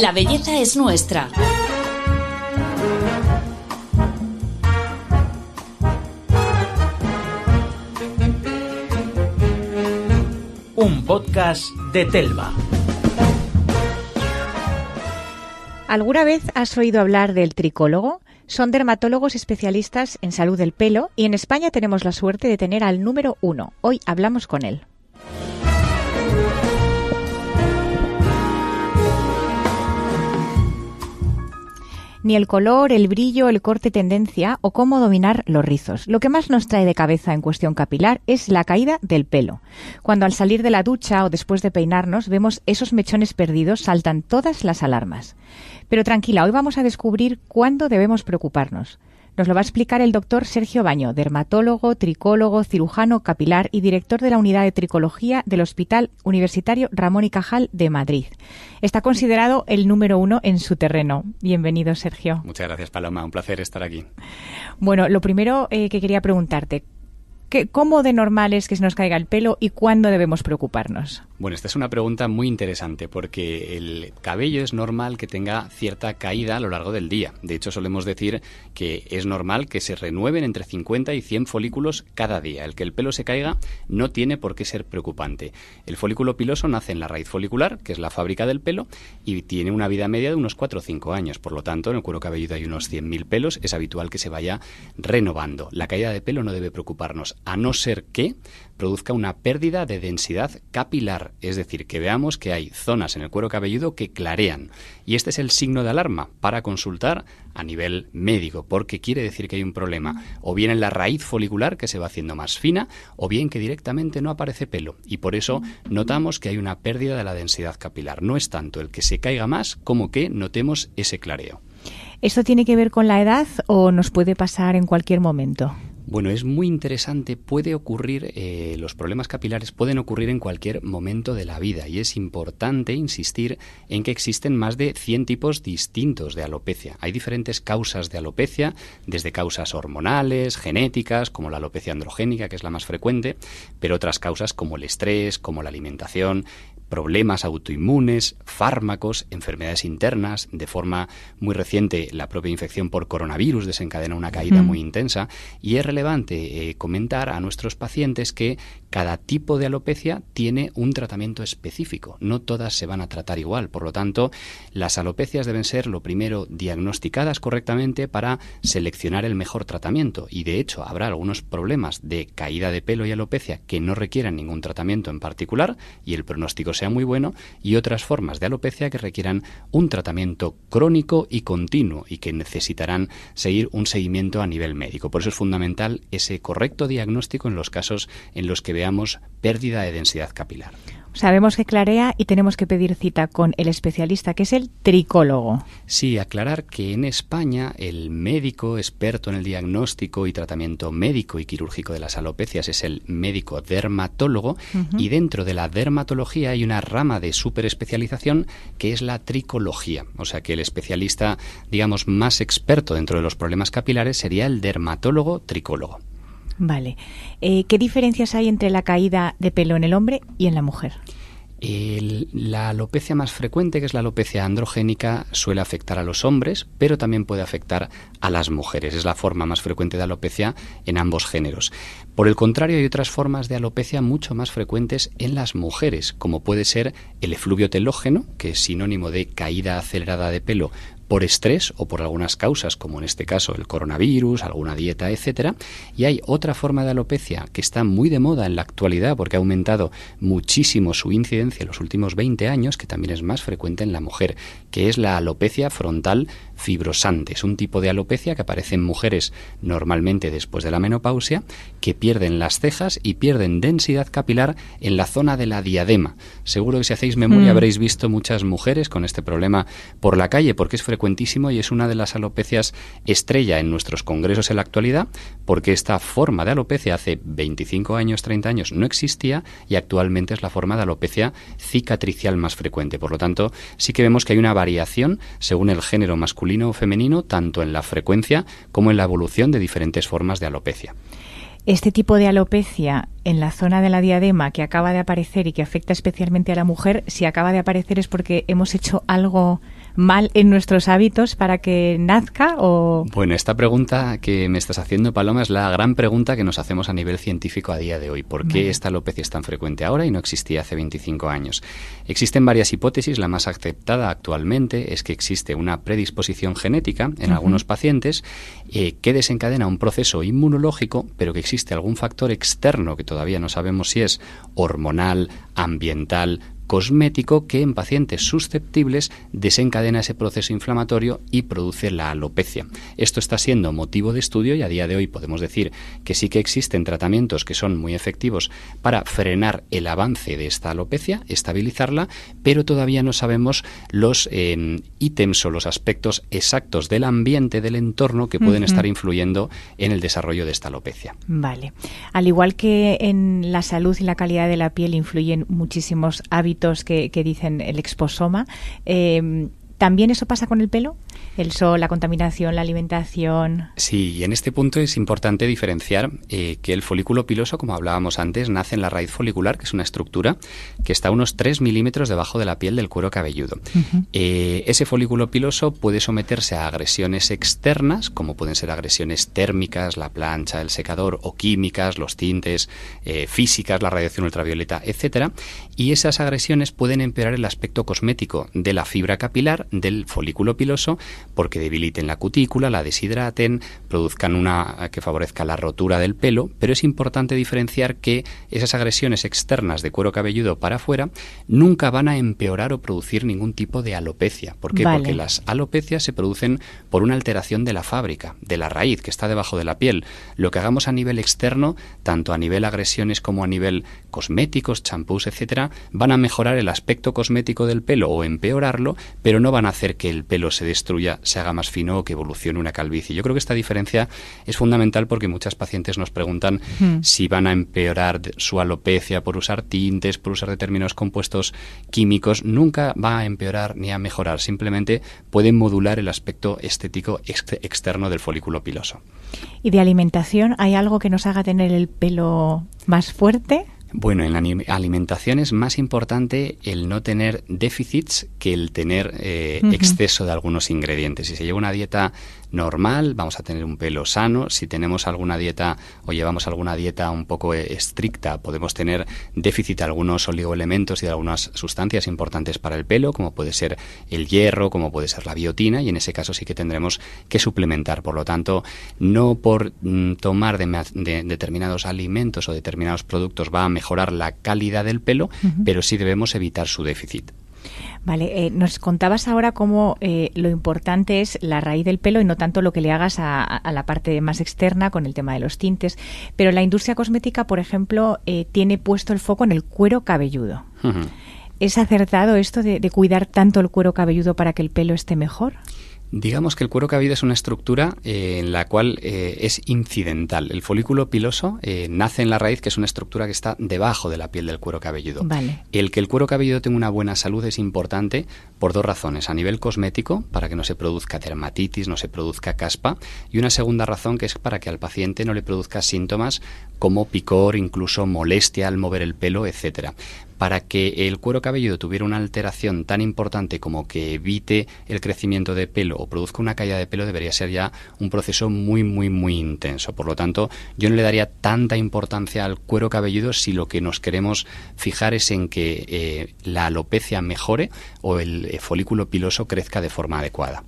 La belleza es nuestra. Un podcast de Telva. ¿Alguna vez has oído hablar del tricólogo? Son dermatólogos especialistas en salud del pelo y en España tenemos la suerte de tener al número uno. Hoy hablamos con él. Ni el color, el brillo, el corte tendencia o cómo dominar los rizos. Lo que más nos trae de cabeza en cuestión capilar es la caída del pelo. Cuando al salir de la ducha o después de peinarnos vemos esos mechones perdidos, saltan todas las alarmas. Pero tranquila, hoy vamos a descubrir cuándo debemos preocuparnos. Nos lo va a explicar el doctor Sergio Baño, dermatólogo, tricólogo, cirujano capilar y director de la unidad de tricología del Hospital Universitario Ramón y Cajal de Madrid. Está considerado el número uno en su terreno. Bienvenido, Sergio. Muchas gracias, Paloma. Un placer estar aquí. Bueno, lo primero eh, que quería preguntarte, ¿Cómo de normal es que se nos caiga el pelo y cuándo debemos preocuparnos? Bueno, esta es una pregunta muy interesante porque el cabello es normal que tenga cierta caída a lo largo del día. De hecho, solemos decir que es normal que se renueven entre 50 y 100 folículos cada día. El que el pelo se caiga no tiene por qué ser preocupante. El folículo piloso nace en la raíz folicular, que es la fábrica del pelo, y tiene una vida media de unos 4 o 5 años. Por lo tanto, en el cuero cabelludo hay unos 100.000 pelos. Es habitual que se vaya renovando. La caída de pelo no debe preocuparnos a no ser que produzca una pérdida de densidad capilar, es decir, que veamos que hay zonas en el cuero cabelludo que clarean. Y este es el signo de alarma para consultar a nivel médico, porque quiere decir que hay un problema, o bien en la raíz folicular que se va haciendo más fina, o bien que directamente no aparece pelo. Y por eso notamos que hay una pérdida de la densidad capilar. No es tanto el que se caiga más como que notemos ese clareo. ¿Esto tiene que ver con la edad o nos puede pasar en cualquier momento? Bueno, es muy interesante, puede ocurrir, eh, los problemas capilares pueden ocurrir en cualquier momento de la vida y es importante insistir en que existen más de 100 tipos distintos de alopecia. Hay diferentes causas de alopecia, desde causas hormonales, genéticas, como la alopecia androgénica, que es la más frecuente, pero otras causas como el estrés, como la alimentación, problemas autoinmunes, fármacos, enfermedades internas. De forma muy reciente, la propia infección por coronavirus desencadena una caída muy intensa y es relevante eh, comentar a nuestros pacientes que cada tipo de alopecia tiene un tratamiento específico. No todas se van a tratar igual. Por lo tanto, las alopecias deben ser, lo primero, diagnosticadas correctamente para seleccionar el mejor tratamiento. Y de hecho, habrá algunos problemas de caída de pelo y alopecia que no requieran ningún tratamiento en particular y el pronóstico sea muy bueno y otras formas de alopecia que requieran un tratamiento crónico y continuo y que necesitarán seguir un seguimiento a nivel médico. Por eso es fundamental ese correcto diagnóstico en los casos en los que veamos pérdida de densidad capilar. Sabemos que clarea y tenemos que pedir cita con el especialista, que es el tricólogo. Sí, aclarar que en España el médico experto en el diagnóstico y tratamiento médico y quirúrgico de las alopecias es el médico dermatólogo y dentro de la dermatología hay una rama de superespecialización que es la tricología. O sea que el especialista, digamos, más experto dentro de los problemas capilares sería el dermatólogo tricólogo. Vale. Eh, ¿Qué diferencias hay entre la caída de pelo en el hombre y en la mujer? la alopecia más frecuente, que es la alopecia androgénica, suele afectar a los hombres, pero también puede afectar a las mujeres. Es la forma más frecuente de alopecia en ambos géneros. Por el contrario, hay otras formas de alopecia mucho más frecuentes en las mujeres, como puede ser el efluvio telógeno, que es sinónimo de caída acelerada de pelo por estrés o por algunas causas, como en este caso el coronavirus, alguna dieta, etcétera. Y hay otra forma de alopecia que está muy de moda en la actualidad porque ha aumentado muchísimo su incidencia en los últimos 20 años, que también es más frecuente en la mujer, que es la alopecia frontal fibrosante. Es un tipo de alopecia que aparece en mujeres normalmente después de la menopausia, que pierden las cejas y pierden densidad capilar en la zona de la diadema. Seguro que si hacéis memoria mm. habréis visto muchas mujeres con este problema por la calle porque es frecuente y es una de las alopecias estrella en nuestros congresos en la actualidad, porque esta forma de alopecia hace 25 años, 30 años no existía y actualmente es la forma de alopecia cicatricial más frecuente. Por lo tanto, sí que vemos que hay una variación según el género masculino femenino, tanto en la frecuencia como en la evolución de diferentes formas de alopecia. Este tipo de alopecia en la zona de la diadema que acaba de aparecer y que afecta especialmente a la mujer, si acaba de aparecer es porque hemos hecho algo mal en nuestros hábitos para que nazca o Bueno, esta pregunta que me estás haciendo, Paloma, es la gran pregunta que nos hacemos a nivel científico a día de hoy. ¿Por qué esta alopecia es tan frecuente ahora y no existía hace 25 años? Existen varias hipótesis, la más aceptada actualmente es que existe una predisposición genética en algunos pacientes eh, que desencadena un proceso inmunológico, pero que existe algún factor externo que todavía no sabemos si es hormonal, ambiental, cosmético que en pacientes susceptibles desencadena ese proceso inflamatorio y produce la alopecia. Esto está siendo motivo de estudio y a día de hoy podemos decir que sí que existen tratamientos que son muy efectivos para frenar el avance de esta alopecia, estabilizarla, pero todavía no sabemos los eh, ítems o los aspectos exactos del ambiente, del entorno que pueden estar influyendo en el desarrollo de esta alopecia. Vale. Al igual que en la salud y la calidad de la piel influyen muchísimos hábitos que, dicen el exposoma. Eh, ¿También eso pasa con el pelo? El sol, la contaminación, la alimentación. Sí, y en este punto es importante diferenciar eh, que el folículo piloso, como hablábamos antes, nace en la raíz folicular, que es una estructura que está a unos 3 milímetros debajo de la piel del cuero cabelludo. Eh, ese folículo piloso puede someterse a agresiones externas, como pueden ser agresiones térmicas, la plancha, el secador, o químicas, los tintes, eh, físicas, la radiación ultravioleta, etcétera, y esas agresiones pueden empeorar el aspecto cosmético de la fibra capilar del folículo piloso porque debiliten la cutícula, la deshidraten, produzcan una que favorezca la rotura del pelo, pero es importante diferenciar que esas agresiones externas de cuero cabelludo para afuera nunca van a empeorar o producir ningún tipo de alopecia. ¿Por qué? Porque las alopecias se producen por una alteración de la fábrica, de la raíz que está debajo de la piel. Lo que hagamos a nivel externo, tanto a nivel agresiones como a nivel cosméticos, champús, etcétera, van a mejorar el aspecto cosmético del pelo o empeorarlo, pero no van a hacer que el pelo se destruya, se haga más fino o que evolucione una calvicie. Yo creo que esta diferencia es fundamental porque muchas pacientes nos preguntan hmm. si van a empeorar su alopecia por usar tintes, por usar determinados compuestos químicos. Nunca va a empeorar ni a mejorar, simplemente pueden modular el aspecto estético externo del folículo piloso. ¿Y de alimentación hay algo que nos haga tener el pelo más fuerte? Bueno, en la alimentación es más importante el no tener déficits que el tener eh, exceso de algunos ingredientes. Si se lleva una dieta normal, vamos a tener un pelo sano. Si tenemos alguna dieta o llevamos alguna dieta un poco eh, estricta, podemos tener déficit de algunos oligoelementos y de algunas sustancias importantes para el pelo, como puede ser el hierro, como puede ser la biotina, y en ese caso sí que tendremos que suplementar. Por lo tanto, no por mm, tomar de, determinados alimentos o determinados productos va a mejorar la calidad del pelo, pero sí debemos evitar su déficit. Vale, eh, nos contabas ahora cómo eh, lo importante es la raíz del pelo y no tanto lo que le hagas a, la parte más externa con el tema de los tintes. Pero la industria cosmética, por ejemplo, eh, tiene puesto el foco en el cuero cabelludo. ¿Es acertado esto de cuidar tanto el cuero cabelludo para que el pelo esté mejor? Digamos que el cuero cabelludo es una estructura eh, en la cual eh, es incidental. El folículo piloso eh, nace en la raíz, que es una estructura que está debajo de la piel del cuero cabelludo. El que el cuero cabelludo tenga una buena salud es importante por dos razones. A nivel cosmético, para que no se produzca dermatitis, no se produzca caspa, y una segunda razón que es para que al paciente no le produzca síntomas como picor, incluso molestia al mover el pelo, etcétera para que el cuero cabelludo tuviera una alteración tan importante como que evite el crecimiento de pelo o produzca una caída de pelo debería ser ya un proceso muy muy muy intenso. Por lo tanto, yo no le daría tanta importancia al cuero cabelludo si lo que nos queremos fijar es en que eh, la alopecia mejore o el eh, folículo piloso crezca de forma adecuada.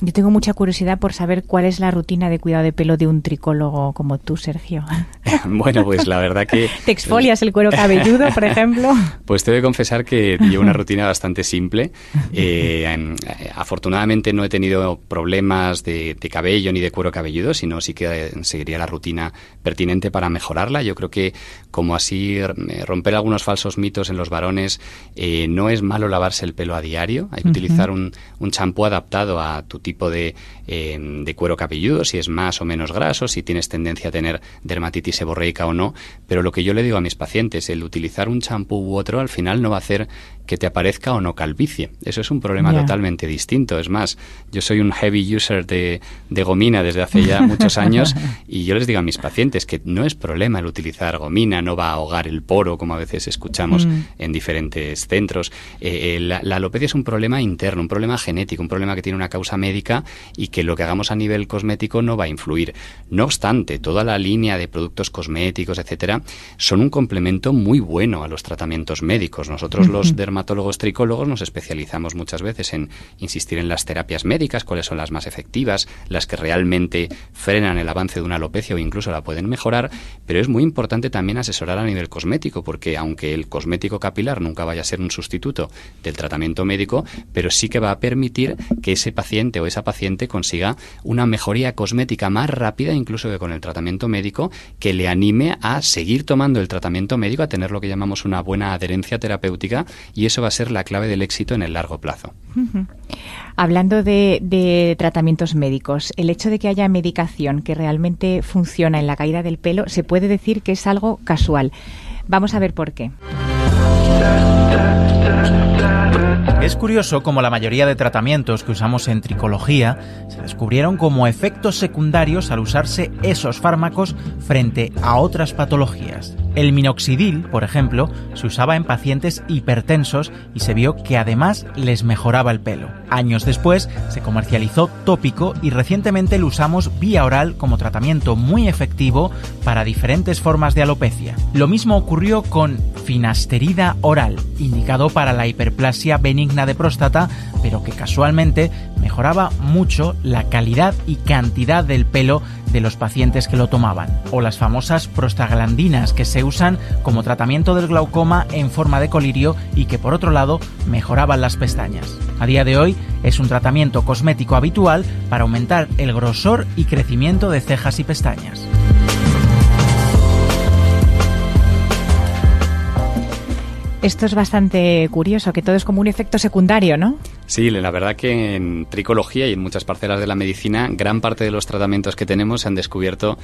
Yo tengo mucha curiosidad por saber cuál es la rutina de cuidado de pelo de un tricólogo como tú, Sergio. bueno, pues la verdad que... ¿Te exfolias el cuero cabelludo, por ejemplo? Pues te voy a confesar que llevo una rutina bastante simple. Eh, em, afortunadamente no he tenido problemas de, cabello ni de cuero cabelludo, sino sí que seguiría la rutina pertinente para mejorarla. Yo creo que como así eh, romper algunos falsos mitos en los varones, eh, no es malo lavarse el pelo a diario. Hay que utilizar un champú adaptado a tu tipo de, eh, de cuero cabelludo, si es más o menos graso, si tienes tendencia a tener dermatitis seborreica o no, pero lo que yo le digo a mis pacientes, el utilizar un champú u otro al final no va a hacer que te aparezca o no calvicie. Eso es un problema totalmente distinto. Es más, yo soy un heavy user de, de gomina desde hace ya muchos años y yo les digo a mis pacientes que no es problema el utilizar gomina, no va a ahogar el poro, como a veces escuchamos mm. en diferentes centros. Eh, eh, la, la, alopecia es un problema interno, un problema genético, un problema que tiene una causa médica y que lo que hagamos a nivel cosmético no va a influir. No obstante, toda la línea de productos cosméticos, etcétera, son un complemento muy bueno a los tratamientos médicos. Nosotros los dermatólogos tricólogos nos especializamos muchas veces en insistir en las terapias médicas, cuáles son las más efectivas, las que realmente frenan el avance de una alopecia o incluso la pueden mejorar, pero es muy importante también asesorar a nivel cosmético, porque aunque el cosmético capilar nunca vaya a ser un sustituto del tratamiento médico, pero sí que va a permitir que ese paciente o esa paciente consiga una mejoría cosmética más rápida incluso que con el tratamiento médico, que le anime a seguir tomando el tratamiento médico, a tener lo que llamamos una buena adherencia terapéutica y eso va a ser la clave del éxito en el largo plazo. Hablando de, tratamientos médicos, el hecho de que haya medicación que realmente funciona en la caída del pelo se puede decir que es algo casual. Vamos a ver por qué. Es curioso como la mayoría de tratamientos que usamos en tricología se descubrieron como efectos secundarios al usarse esos fármacos frente a otras patologías. El minoxidil, por ejemplo, se usaba en pacientes hipertensos y se vio que además les mejoraba el pelo. Años después se comercializó tópico y recientemente lo usamos vía oral como tratamiento muy efectivo para diferentes formas de alopecia. Lo mismo ocurrió con finasterida oral, indicado para la hiperplasia benigna de próstata, pero que casualmente mejoraba mucho la calidad y cantidad del pelo de los pacientes que lo tomaban, o las famosas prostaglandinas que se usan como tratamiento del glaucoma en forma de colirio y que por otro lado mejoraban las pestañas. A día de hoy es un tratamiento cosmético habitual para aumentar el grosor y crecimiento de cejas y pestañas. Esto es bastante curioso, que todo es como un efecto secundario, ¿no? Sí, la verdad que en tricología y en muchas parcelas de la medicina, gran parte de los tratamientos que tenemos se han descubierto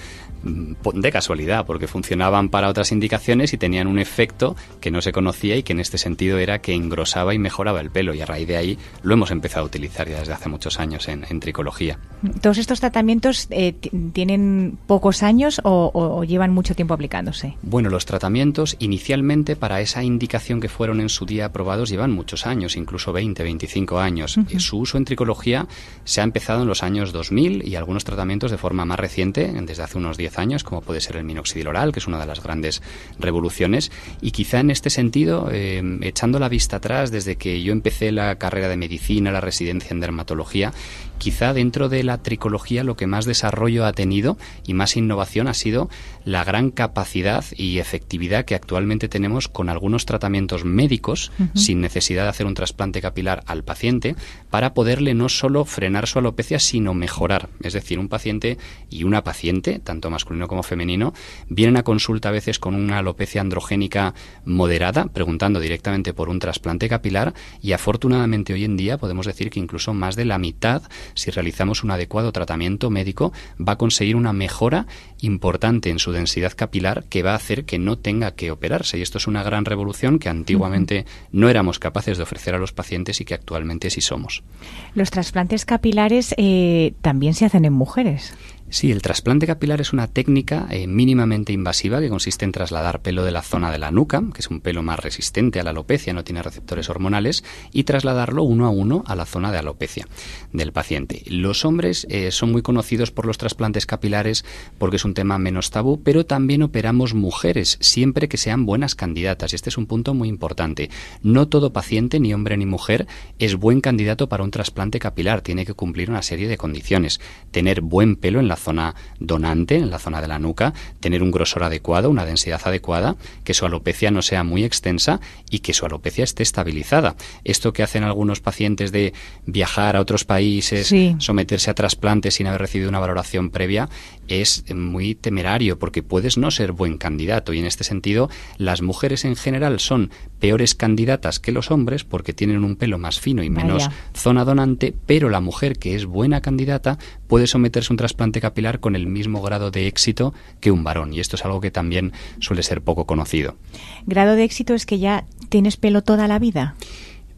mm, de casualidad, porque funcionaban para otras indicaciones y tenían un efecto que no se conocía y que en este sentido era que engrosaba y mejoraba el pelo. Y a raíz de ahí lo hemos empezado a utilizar ya desde hace muchos años en, tricología. ¿Todos estos tratamientos eh, tienen pocos años o llevan mucho tiempo aplicándose? Bueno, los tratamientos inicialmente para esa indicación que fueron en su día aprobados llevan muchos años, incluso 20, 25 años. Su uso en tricología se ha empezado en los años 2000 y algunos tratamientos de forma más reciente, desde hace unos 10 años, como puede ser el minoxidil oral, que es una de las grandes revoluciones. Y quizá en este sentido, eh, echando la vista atrás, desde que yo empecé la carrera de medicina, la residencia en dermatología, quizá dentro de la tricología lo que más desarrollo ha tenido y más innovación ha sido la gran capacidad y efectividad que actualmente tenemos con algunos tratamientos médicos sin necesidad de hacer un trasplante capilar al paciente para poderle no solo frenar su alopecia sino mejorar. Es decir, un paciente y una paciente, tanto masculino como femenino, vienen a consulta a veces con una alopecia androgénica moderada, preguntando directamente por un trasplante capilar y afortunadamente hoy en día podemos decir que incluso más de la mitad si realizamos un adecuado tratamiento médico, va a conseguir una mejora importante en su densidad capilar que va a hacer que no tenga que operarse. Y esto es una gran revolución que antiguamente no éramos capaces de ofrecer a los pacientes y que actualmente sí somos. Los trasplantes capilares eh, también se hacen en mujeres. Sí, el trasplante capilar es una técnica eh, mínimamente invasiva que consiste en trasladar pelo de la zona de la nuca, que es un pelo más resistente a la alopecia, no tiene receptores hormonales, y trasladarlo uno a uno a la zona de alopecia del paciente. Los hombres eh, son muy conocidos por los trasplantes capilares porque es un tema menos tabú, pero también operamos mujeres, siempre que sean buenas candidatas, este es un punto muy importante. No todo paciente, ni hombre ni mujer, es buen candidato para un trasplante capilar, tiene que cumplir una serie de condiciones. Tener buen pelo en la zona donante, en la zona de la nuca, tener un grosor adecuado, una densidad adecuada, que su alopecia no sea muy extensa y que su alopecia esté estabilizada. Esto que hacen algunos pacientes de viajar a otros países, someterse a trasplante sin haber recibido una valoración previa es muy temerario porque puedes no ser buen candidato. Y en este sentido las mujeres en general son peores candidatas que los hombres porque tienen un pelo más fino y menos zona donante, pero la mujer que es buena candidata puede someterse a un trasplante capilar con el mismo grado de éxito que un varón y esto es algo que también suele ser poco conocido. ¿Grado de éxito es que ya tienes pelo toda la vida?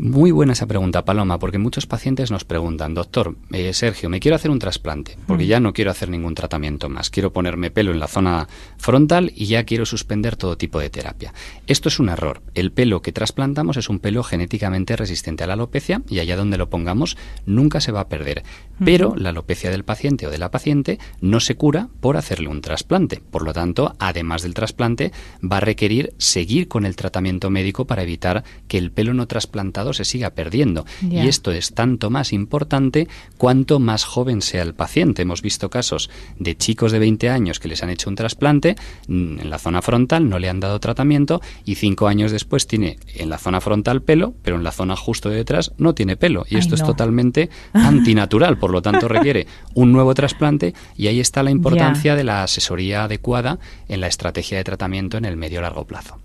Muy buena esa pregunta, Paloma, porque muchos pacientes nos preguntan, doctor, eh, Sergio, me quiero hacer un trasplante, porque mm. ya no quiero hacer ningún tratamiento más, quiero ponerme pelo en la zona frontal y ya quiero suspender todo tipo de terapia. Esto es un error. El pelo que trasplantamos es un pelo genéticamente resistente a la alopecia y allá donde lo pongamos nunca se va a perder. Pero la alopecia del paciente o de la paciente no se cura por hacerle un trasplante. Por lo tanto, además del trasplante, va a requerir seguir con el tratamiento médico para evitar que el pelo no trasplantado se siga perdiendo. Y esto es tanto más importante cuanto más joven sea el paciente. Hemos visto casos de chicos de 20 años que les han hecho un trasplante mm, en la zona frontal, no le han dado tratamiento y cinco años después tiene en la zona frontal pelo, pero en la zona justo de detrás no tiene pelo. Y esto es totalmente antinatural, por lo tanto requiere un nuevo trasplante y ahí está la importancia de la asesoría adecuada en la estrategia de tratamiento en el medio largo plazo.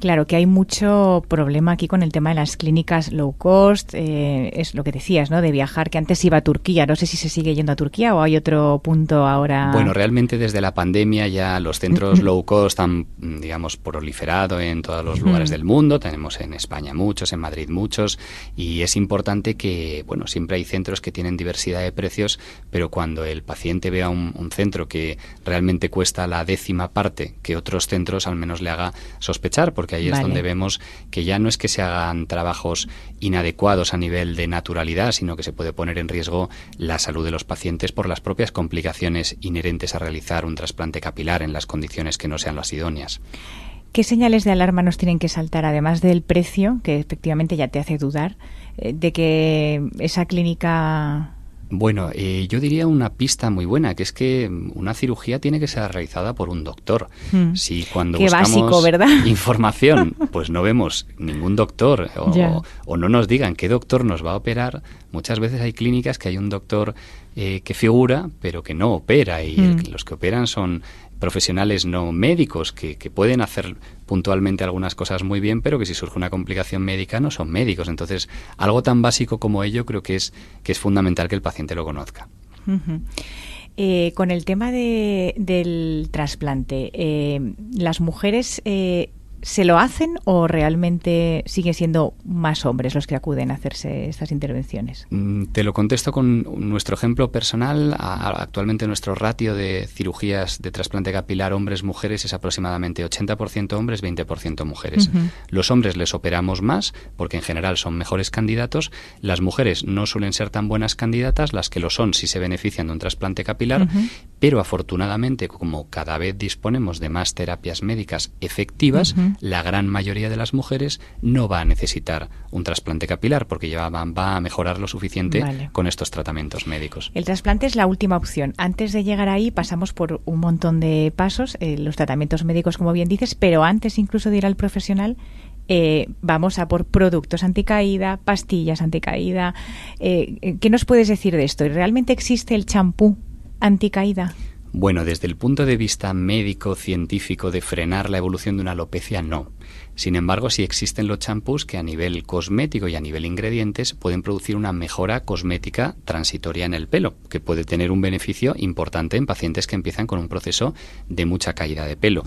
Claro que hay mucho problema aquí con el tema de las clínicas low cost, eh, es lo que decías, ¿no? De viajar, que antes iba a Turquía, no sé si se sigue yendo a Turquía o hay otro punto ahora. Bueno, realmente desde la pandemia ya los centros low cost han, digamos, proliferado en todos los lugares del mundo, tenemos en España muchos, en Madrid muchos, y es importante que, bueno, siempre hay centros que tienen diversidad de precios, pero cuando el paciente vea un, un centro que realmente cuesta la décima parte que otros centros, al menos le haga sospechar, porque que ahí es donde vemos que ya no es que se hagan trabajos inadecuados a nivel de naturalidad, sino que se puede poner en riesgo la salud de los pacientes por las propias complicaciones inherentes a realizar un trasplante capilar en las condiciones que no sean las idóneas. ¿Qué señales de alarma nos tienen que saltar, además del precio, que efectivamente ya te hace dudar, eh, de que esa clínica bueno, eh, yo diría una pista muy buena, que es que una cirugía tiene que ser realizada por un doctor. Hmm. Si cuando buscamos información, pues no vemos ningún doctor o, no nos digan qué doctor nos va a operar, muchas veces hay clínicas que hay un doctor eh, que figura, pero que no opera, y hmm. los que operan son profesionales no médicos que, pueden hacer puntualmente algunas cosas muy bien, pero que si surge una complicación médica no son médicos. Entonces, algo tan básico como ello creo que es, que es fundamental que el paciente lo conozca. Eh, con el tema de, del trasplante, eh, las mujeres eh, ¿Se lo hacen o realmente siguen siendo más hombres los que acuden a hacerse estas intervenciones? Mm, te lo contesto con nuestro ejemplo personal. Actualmente nuestro ratio de cirugías de trasplante capilar hombres-mujeres es aproximadamente 80% hombres, 20% mujeres. Los hombres les operamos más porque en general son mejores candidatos. Las mujeres no suelen ser tan buenas candidatas, las que lo son si se benefician de un trasplante capilar, pero afortunadamente como cada vez disponemos de más terapias médicas efectivas, la gran mayoría de las mujeres no va a necesitar un trasplante capilar porque ya va, a mejorar lo suficiente con estos tratamientos médicos. El trasplante es la última opción. Antes de llegar ahí pasamos por un montón de pasos, eh, los tratamientos médicos como bien dices, pero antes incluso de ir al profesional eh, vamos a por productos anticaída, pastillas anticaída. Eh, ¿Qué nos puedes decir de esto? ¿Realmente existe el champú anticaída? Bueno, desde el punto de vista médico, científico, de frenar la evolución de una alopecia, no. Sin embargo, sí existen los champús que a nivel cosmético y a nivel ingredientes pueden producir una mejora cosmética transitoria en el pelo, que puede tener un beneficio importante en pacientes que empiezan con un proceso de mucha caída de pelo.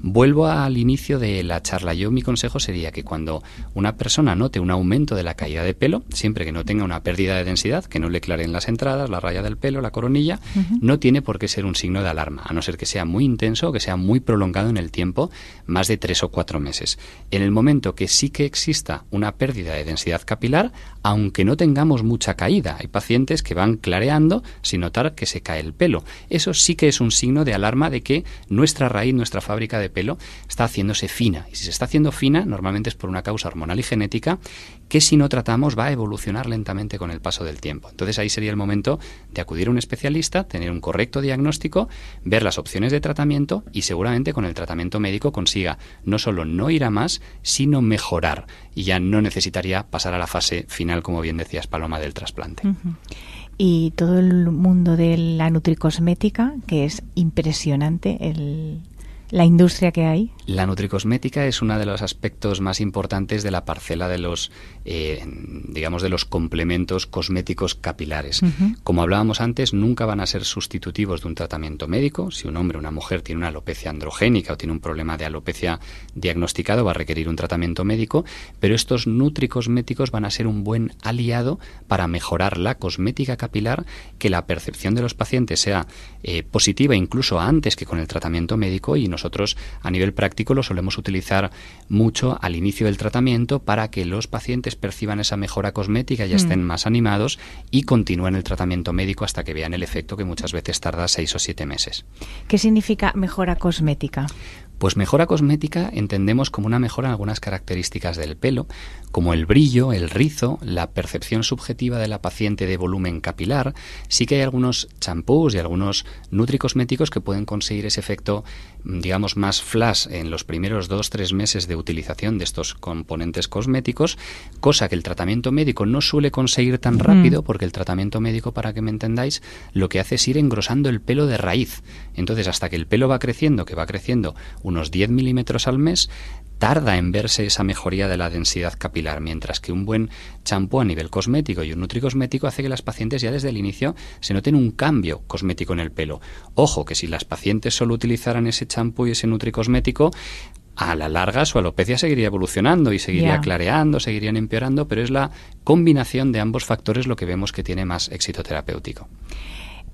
Vuelvo al inicio de la charla. Yo mi consejo sería que cuando una persona note un aumento de la caída de pelo, siempre que no tenga una pérdida de densidad, que no le claren las entradas, la raya del pelo, la coronilla, no tiene por qué ser un signo de alarma, a no ser que sea muy intenso o que sea muy prolongado en el tiempo, más de tres o cuatro meses. En el momento que sí que exista una pérdida de densidad capilar, aunque no tengamos mucha caída, hay pacientes que van clareando sin notar que se cae el pelo. Eso sí que es un signo de alarma de que nuestra raíz, nuestra fábrica de pelo, está haciéndose fina. Y si se está haciendo fina, normalmente es por una causa hormonal y genética que si no tratamos va a evolucionar lentamente con el paso del tiempo. Entonces ahí sería el momento de acudir a un especialista, tener un correcto diagnóstico, ver las opciones de tratamiento y seguramente con el tratamiento médico consiga no solo no ir a más, sino mejorar y ya no necesitaría pasar a la fase final, como bien decías, Paloma, del trasplante. y todo el mundo de la nutricosmética, que es impresionante el, la industria que hay? La nutricosmética es uno de los aspectos más importantes de la parcela de los, eh, digamos, de los complementos cosméticos capilares. Como hablábamos antes, nunca van a ser sustitutivos de un tratamiento médico. Si un hombre o una mujer tiene una alopecia androgénica o tiene un problema de alopecia diagnosticado, va a requerir un tratamiento médico, pero estos nutricosméticos van a ser un buen aliado para mejorar la cosmética capilar, que la percepción de los pacientes sea eh, positiva incluso antes que con el tratamiento médico y nosotros a nivel práctico lo solemos utilizar mucho al inicio del tratamiento para que los pacientes perciban esa mejora cosmética y estén mm. más animados y continúen el tratamiento médico hasta que vean el efecto que muchas veces tarda seis o siete meses. ¿Qué significa mejora cosmética? Pues mejora cosmética entendemos como una mejora en algunas características del pelo, como el brillo, el rizo, la percepción subjetiva de la paciente de volumen capilar. Sí que hay algunos champús y algunos nutricosméticos que pueden conseguir ese efecto, digamos, más flash en los primeros dos, tres meses de utilización de estos componentes cosméticos, cosa que el tratamiento médico no suele conseguir tan rápido, porque el tratamiento médico, para que me entendáis, lo que hace es ir engrosando el pelo de raíz. Entonces, hasta que el pelo va creciendo, que va creciendo unos 10 milímetros al mes, tarda en verse esa mejoría de la densidad capilar, mientras que un buen champú a nivel cosmético y un nutricosmético hace que las pacientes ya desde el inicio se noten un cambio cosmético en el pelo. Ojo, que si las pacientes solo utilizaran ese champú y ese nutricosmético, a la larga su alopecia seguiría evolucionando y seguiría clareando, seguirían empeorando, pero es la combinación de ambos factores lo que vemos que tiene más éxito terapéutico.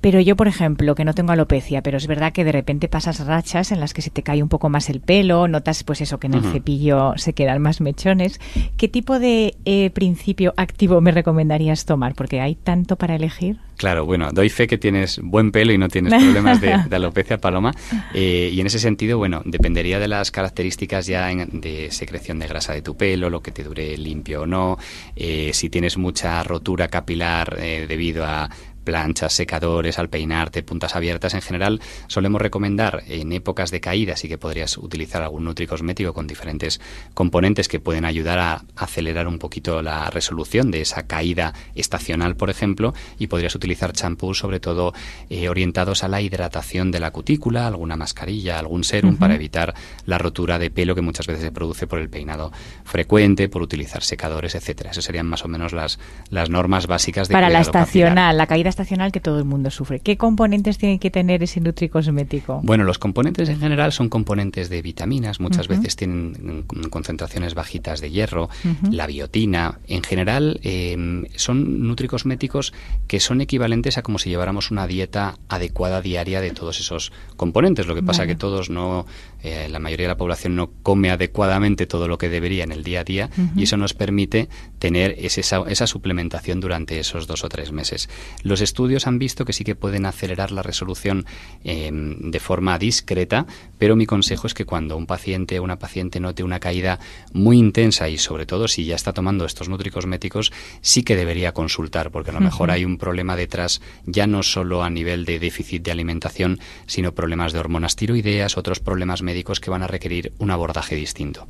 Pero yo, por ejemplo, que no tengo alopecia, pero es verdad que de repente pasas rachas en las que se te cae un poco más el pelo, notas pues eso, que en el cepillo se quedan más mechones. ¿Qué tipo de eh, principio activo me recomendarías tomar? Porque hay tanto para elegir. Claro, bueno, doy fe que tienes buen pelo y no tienes problemas de, alopecia, Paloma. Eh, y en ese sentido, bueno, dependería de las características ya de secreción de grasa de tu pelo, lo que te dure limpio o no, eh, si tienes mucha rotura capilar debido a planchas, secadores, al peinarte, puntas abiertas en general, solemos recomendar en épocas de caída, sí que podrías utilizar algún nutricosmético con diferentes componentes que pueden ayudar a acelerar un poquito la resolución de esa caída estacional, por ejemplo, y podrías utilizar champús sobre todo eh, orientados a la hidratación de la cutícula, alguna mascarilla, algún serum para evitar la rotura de pelo que muchas veces se produce por el peinado frecuente, por utilizar secadores, etcétera. Esas serían más o menos las, las normas básicas de para la estacional, la caída estacional que todo el mundo sufre. ¿Qué componentes tiene que tener ese nutricosmético? Bueno, los componentes en general son componentes de vitaminas, muchas veces tienen concentraciones bajitas de hierro, la biotina. En general em, son nutricosméticos que son equivalentes a como si lleváramos una dieta adecuada diaria de todos esos componentes. Lo que pasa que todos no, eh, la mayoría de la población no come adecuadamente todo lo que debería en el día a día y eso nos permite tener esa, esa suplementación durante esos dos o tres meses. Los estudios han visto que sí que pueden acelerar la resolución em, de forma discreta, pero mi consejo es que cuando un paciente o una paciente note una caída muy intensa y sobre todo si ya está tomando estos nutricosméticos, sí que debería consultar, porque a lo mejor hay un problema detrás ya no solo a nivel de déficit de alimentación, sino problemas de hormonas tiroideas, otros problemas médicos que van a requerir un abordaje distinto.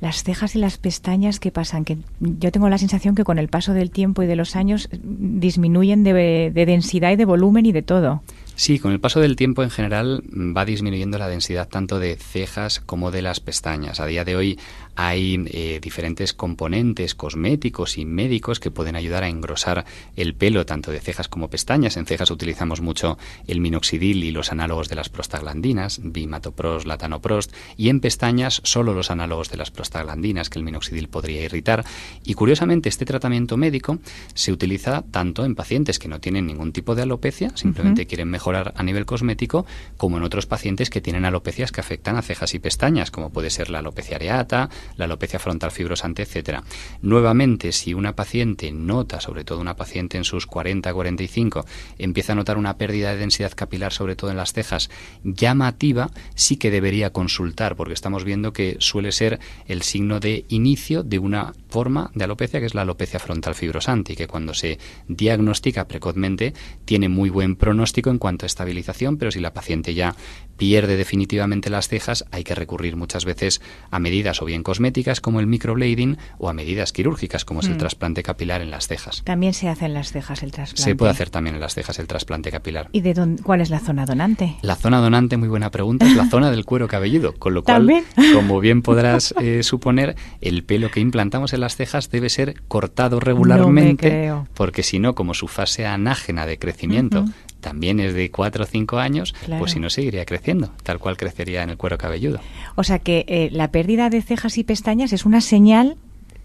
Las cejas y las pestañas, ¿qué pasan? Que yo tengo la sensación que con el paso del tiempo y de los años disminuyen de, de densidad y de volumen y de todo. Sí, con el paso del tiempo en general va disminuyendo la densidad tanto de cejas como de las pestañas. A día de hoy hay eh, diferentes componentes cosméticos y médicos que pueden ayudar a engrosar el pelo tanto de cejas como pestañas. En cejas utilizamos mucho el minoxidil y los análogos de las prostaglandinas, bimatoprost, latanoprost, y en pestañas solo los análogos de las prostaglandinas que el minoxidil podría irritar. Y curiosamente este tratamiento médico se utiliza tanto en pacientes que no tienen ningún tipo de alopecia, simplemente quieren mejorar a nivel cosmético, como en otros pacientes que tienen alopecias que afectan a cejas y pestañas, como puede ser la alopecia areata, la alopecia frontal fibrosante, etcétera. Nuevamente, si una paciente nota, sobre todo una paciente en sus 40-45, empieza a notar una pérdida de densidad capilar, sobre todo en las cejas, llamativa, sí que debería consultar, porque estamos viendo que suele ser el signo de inicio de una forma de alopecia que es la alopecia frontal fibrosante y que cuando se diagnostica precozmente tiene muy buen pronóstico en cuanto a estabilización, pero si la paciente ya pierde definitivamente las cejas, hay que recurrir muchas veces a medidas o bien cosméticas como el microblading o a medidas quirúrgicas como es el mm. trasplante capilar en las cejas. También se hace en las cejas el trasplante. Se puede hacer también en las cejas el trasplante capilar. ¿Y de dónde, cuál es la zona donante? La zona donante, muy buena pregunta, es la zona del cuero cabelludo, con lo cual, como bien podrás eh, suponer, el pelo que implantamos en las cejas debe ser cortado regularmente, porque si no, como su fase anágena de crecimiento también es de 4 o 5 años, pues si no seguiría creciendo, tal cual crecería en el cuero cabelludo. O sea que eh, la pérdida de cejas y pestañas es una señal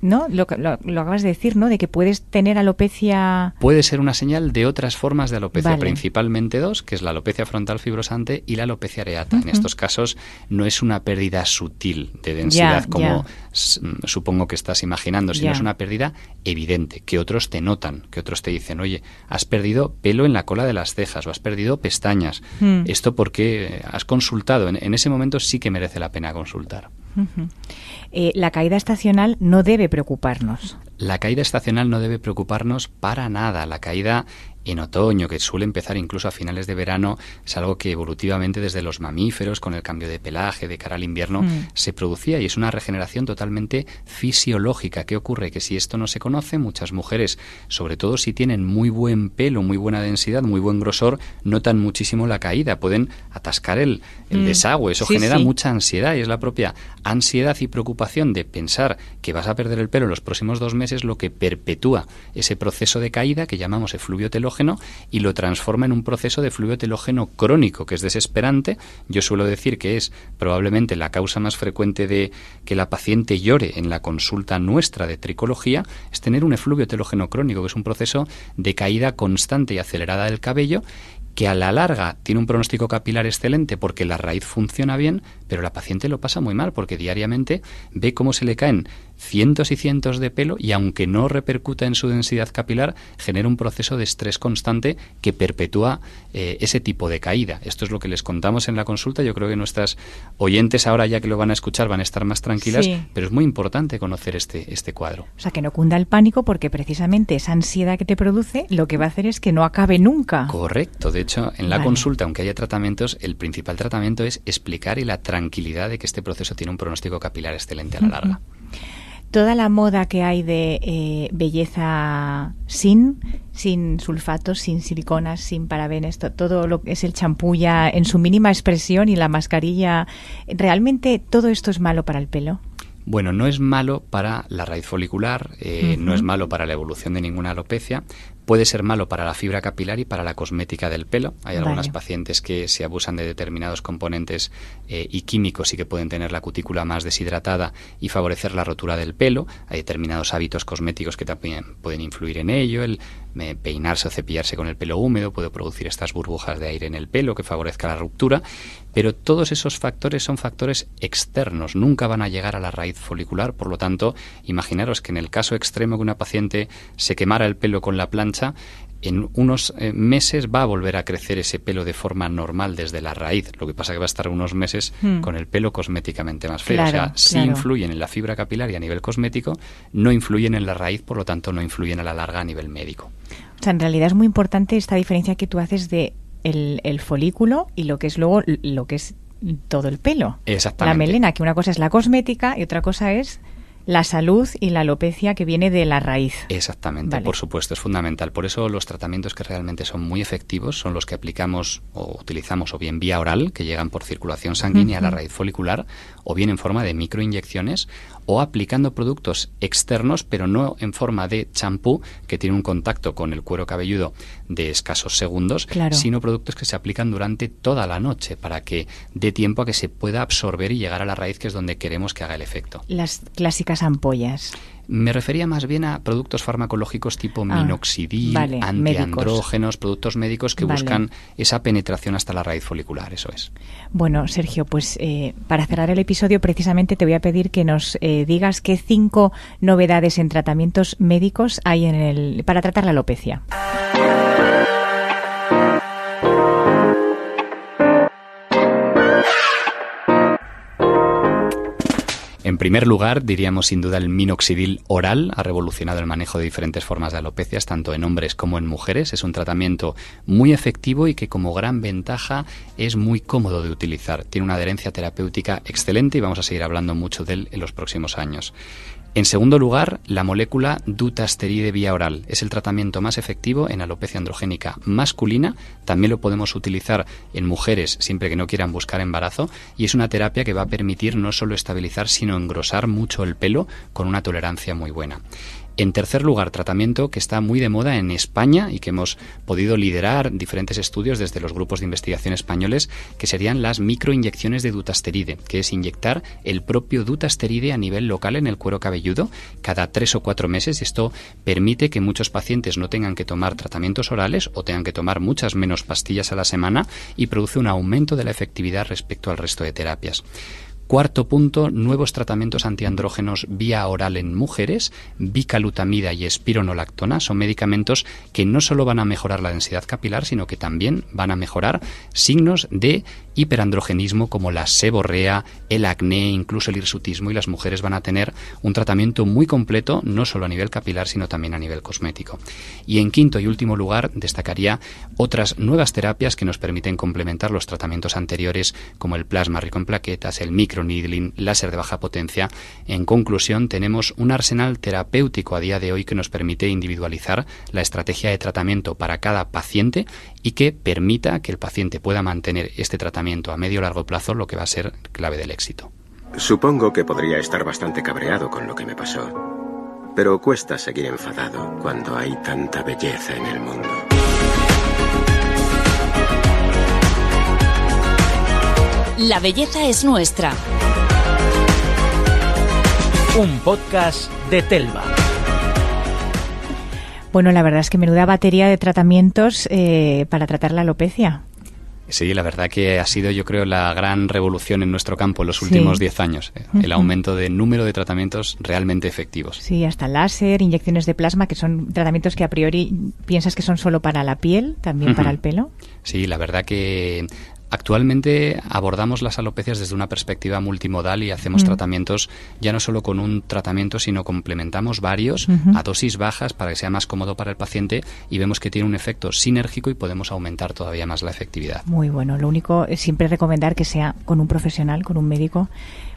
¿no? Lo, lo, lo, acabas de decir, ¿no? De que puedes tener alopecia. Puede ser una señal de otras formas de alopecia, principalmente dos, que es la alopecia frontal fibrosante y la alopecia areata. En estos casos no es una pérdida sutil de densidad como mm, supongo que estás imaginando, sino es una pérdida evidente, que otros te notan, que otros te dicen, oye, has perdido pelo en la cola de las cejas o has perdido pestañas. Hmm. Esto porque has consultado. en ese momento sí que merece la pena consultar. Eh, la caída estacional no debe preocuparnos. La caída estacional no debe preocuparnos para nada. La caída en otoño, que suele empezar incluso a finales de verano, es algo que evolutivamente desde los mamíferos, con el cambio de pelaje de cara al invierno, mm. se producía y es una regeneración totalmente fisiológica. ¿Qué ocurre? Que si esto no se conoce, muchas mujeres, sobre todo si tienen muy buen pelo, muy buena densidad, muy buen grosor, notan muchísimo la caída, pueden atascar el, mm. desagüe, eso genera mucha ansiedad y es la propia ansiedad y preocupación de pensar que vas a perder el pelo en los próximos dos meses lo que perpetúa ese proceso de caída que llamamos efluvio telógeno y lo transforma en un proceso de fluido telógeno crónico, que es desesperante. Yo suelo decir que es probablemente la causa más frecuente de que la paciente llore en la consulta nuestra de tricología, es tener un efluvio telógeno crónico, que es un proceso de caída constante y acelerada del cabello que a la larga tiene un pronóstico capilar excelente porque la raíz funciona bien, pero la paciente lo pasa muy mal porque diariamente ve cómo se le caen cientos y cientos de pelo y aunque no repercuta en su densidad capilar, genera un proceso de estrés constante que perpetúa eh, ese tipo de caída. Esto es lo que les contamos en la consulta. Yo creo que nuestras oyentes ahora ya que lo van a escuchar van a estar más tranquilas, pero es muy importante conocer este, este cuadro. O sea, que no cunda el pánico porque precisamente esa ansiedad que te produce lo que va a hacer es que no acabe nunca. Correcto. De hecho, en la consulta, aunque haya tratamientos, el principal tratamiento es explicar y la tranquilidad de que este proceso tiene un pronóstico capilar excelente a la larga toda la moda que hay de eh, belleza sin, sin sulfatos, sin siliconas, sin parabenes, todo lo que es el champú ya en su mínima expresión y la mascarilla, ¿realmente todo esto es malo para el pelo? Bueno, no es malo para la raíz folicular, eh, no es malo para la evolución de ninguna alopecia, puede ser malo para la fibra capilar y para la cosmética del pelo. Hay algunas pacientes que se abusan de determinados componentes eh, y químicos y que pueden tener la cutícula más deshidratada y favorecer la rotura del pelo. Hay determinados hábitos cosméticos que también pueden influir en ello. El eh, peinarse o cepillarse con el pelo húmedo puede producir estas burbujas de aire en el pelo que favorezca la ruptura. Pero todos esos factores son factores externos, nunca van a llegar a la raíz folicular. Por lo tanto, imaginaros que en el caso extremo que una paciente se quemara el pelo con la plancha, en unos eh, meses va a volver a crecer ese pelo de forma normal desde la raíz. Lo que pasa es que va a estar unos meses hmm. con el pelo cosméticamente más feo. o sea, sí influyen en la fibra capilar y a nivel cosmético, no influyen en la raíz, por lo tanto no influyen a la larga a nivel médico. O sea, en realidad es muy importante esta diferencia que tú haces de el, folículo y lo que es luego lo que es todo el pelo. Exactamente. La melena, que una cosa es la cosmética y otra cosa es la salud y la alopecia que viene de la raíz. Exactamente, por supuesto, es fundamental. Por eso los tratamientos que realmente son muy efectivos son los que aplicamos o utilizamos o bien vía oral, que llegan por circulación sanguínea a la raíz folicular, o bien en forma de microinyecciones, o aplicando productos externos, pero no en forma de champú, que tiene un contacto con el cuero cabelludo de escasos segundos, sino productos que se aplican durante toda la noche para que dé tiempo a que se pueda absorber y llegar a la raíz, que es donde queremos que haga el efecto. Las clásicas ampollas. Me refería más bien a productos farmacológicos tipo ah, minoxidil, antiandrógenos, productos médicos que buscan esa penetración hasta la raíz folicular, eso es. Bueno, Sergio, pues eh, para cerrar el episodio precisamente te voy a pedir que nos eh, digas qué cinco novedades en tratamientos médicos hay en el para tratar la alopecia. Primer lugar, diríamos sin duda el minoxidil oral ha revolucionado el manejo de diferentes formas de alopecias, tanto en hombres como en mujeres. Es un tratamiento muy efectivo y que como gran ventaja es muy cómodo de utilizar. Tiene una adherencia terapéutica excelente y vamos a seguir hablando mucho de él en los próximos años. En segundo lugar, la molécula dutasteride vía oral. Es el tratamiento más efectivo en alopecia androgénica masculina. También lo podemos utilizar en mujeres siempre que no quieran buscar embarazo. Y es una terapia que va a permitir no solo estabilizar, sino engrosar mucho el pelo con una tolerancia muy buena. En tercer lugar, tratamiento que está muy de moda en España y que hemos podido liderar diferentes estudios desde los grupos de investigación españoles, que serían las microinyecciones de dutasteride, que es inyectar el propio dutasteride a nivel local en el cuero cabelludo cada tres o cuatro meses. Esto permite que muchos pacientes no tengan que tomar tratamientos orales o tengan que tomar muchas menos pastillas a la semana y produce un aumento de la efectividad respecto al resto de terapias. Cuarto punto, nuevos tratamientos antiandrógenos vía oral en mujeres, bicalutamida y espironolactona, son medicamentos que no solo van a mejorar la densidad capilar, sino que también van a mejorar signos de hiperandrogenismo como la seborrea, el acné, incluso el hirsutismo y las mujeres van a tener un tratamiento muy completo, no solo a nivel capilar, sino también a nivel cosmético. Y en quinto y último lugar, destacaría otras nuevas terapias que nos permiten complementar los tratamientos anteriores como el plasma rico en plaquetas, el microneedling, láser de baja potencia. En conclusión, tenemos un arsenal terapéutico a día de hoy que nos permite individualizar la estrategia de tratamiento para cada paciente y que permita que el paciente pueda mantener este tratamiento a medio o largo plazo lo que va a ser clave del éxito. Supongo que podría estar bastante cabreado con lo que me pasó. Pero cuesta seguir enfadado cuando hay tanta belleza en el mundo. La belleza es nuestra. Un podcast de Telva. Bueno, la verdad es que menuda batería de tratamientos eh, para tratar la alopecia. Sí, la verdad que ha sido, yo creo, la gran revolución en nuestro campo en los últimos 10 años. eh, El aumento de número de tratamientos realmente efectivos. Sí, hasta láser, inyecciones de plasma, que son tratamientos que a priori piensas que son solo para la piel, también para el pelo. Sí, la verdad que Actualmente abordamos las alopecias desde una perspectiva multimodal y hacemos Mm. tratamientos ya no solo con un tratamiento, sino complementamos varios a dosis bajas para que sea más cómodo para el paciente y vemos que tiene un efecto sinérgico y podemos aumentar todavía más la efectividad. Muy bueno. Lo único es siempre recomendar que sea con un profesional, con un médico,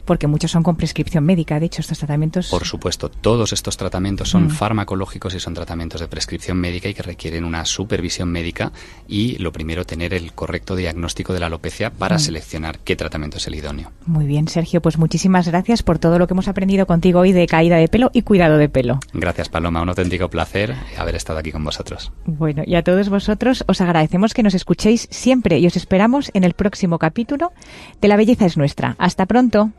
porque muchos son con prescripción médica. De hecho, estos tratamientos. Por supuesto, todos estos tratamientos son Mm. farmacológicos y son tratamientos de prescripción médica y que requieren una supervisión médica y lo primero tener el correcto diagnóstico de la alopecia para Mm. seleccionar qué tratamiento es el idóneo. Muy bien, Sergio. Pues muchísimas gracias por todo lo que hemos aprendido contigo hoy de caída de pelo y cuidado de pelo. Gracias Paloma, un auténtico placer haber estado aquí con vosotros. Bueno, y a todos vosotros os agradecemos que nos escuchéis siempre y os esperamos en el próximo capítulo de La Belleza es Nuestra. Hasta pronto.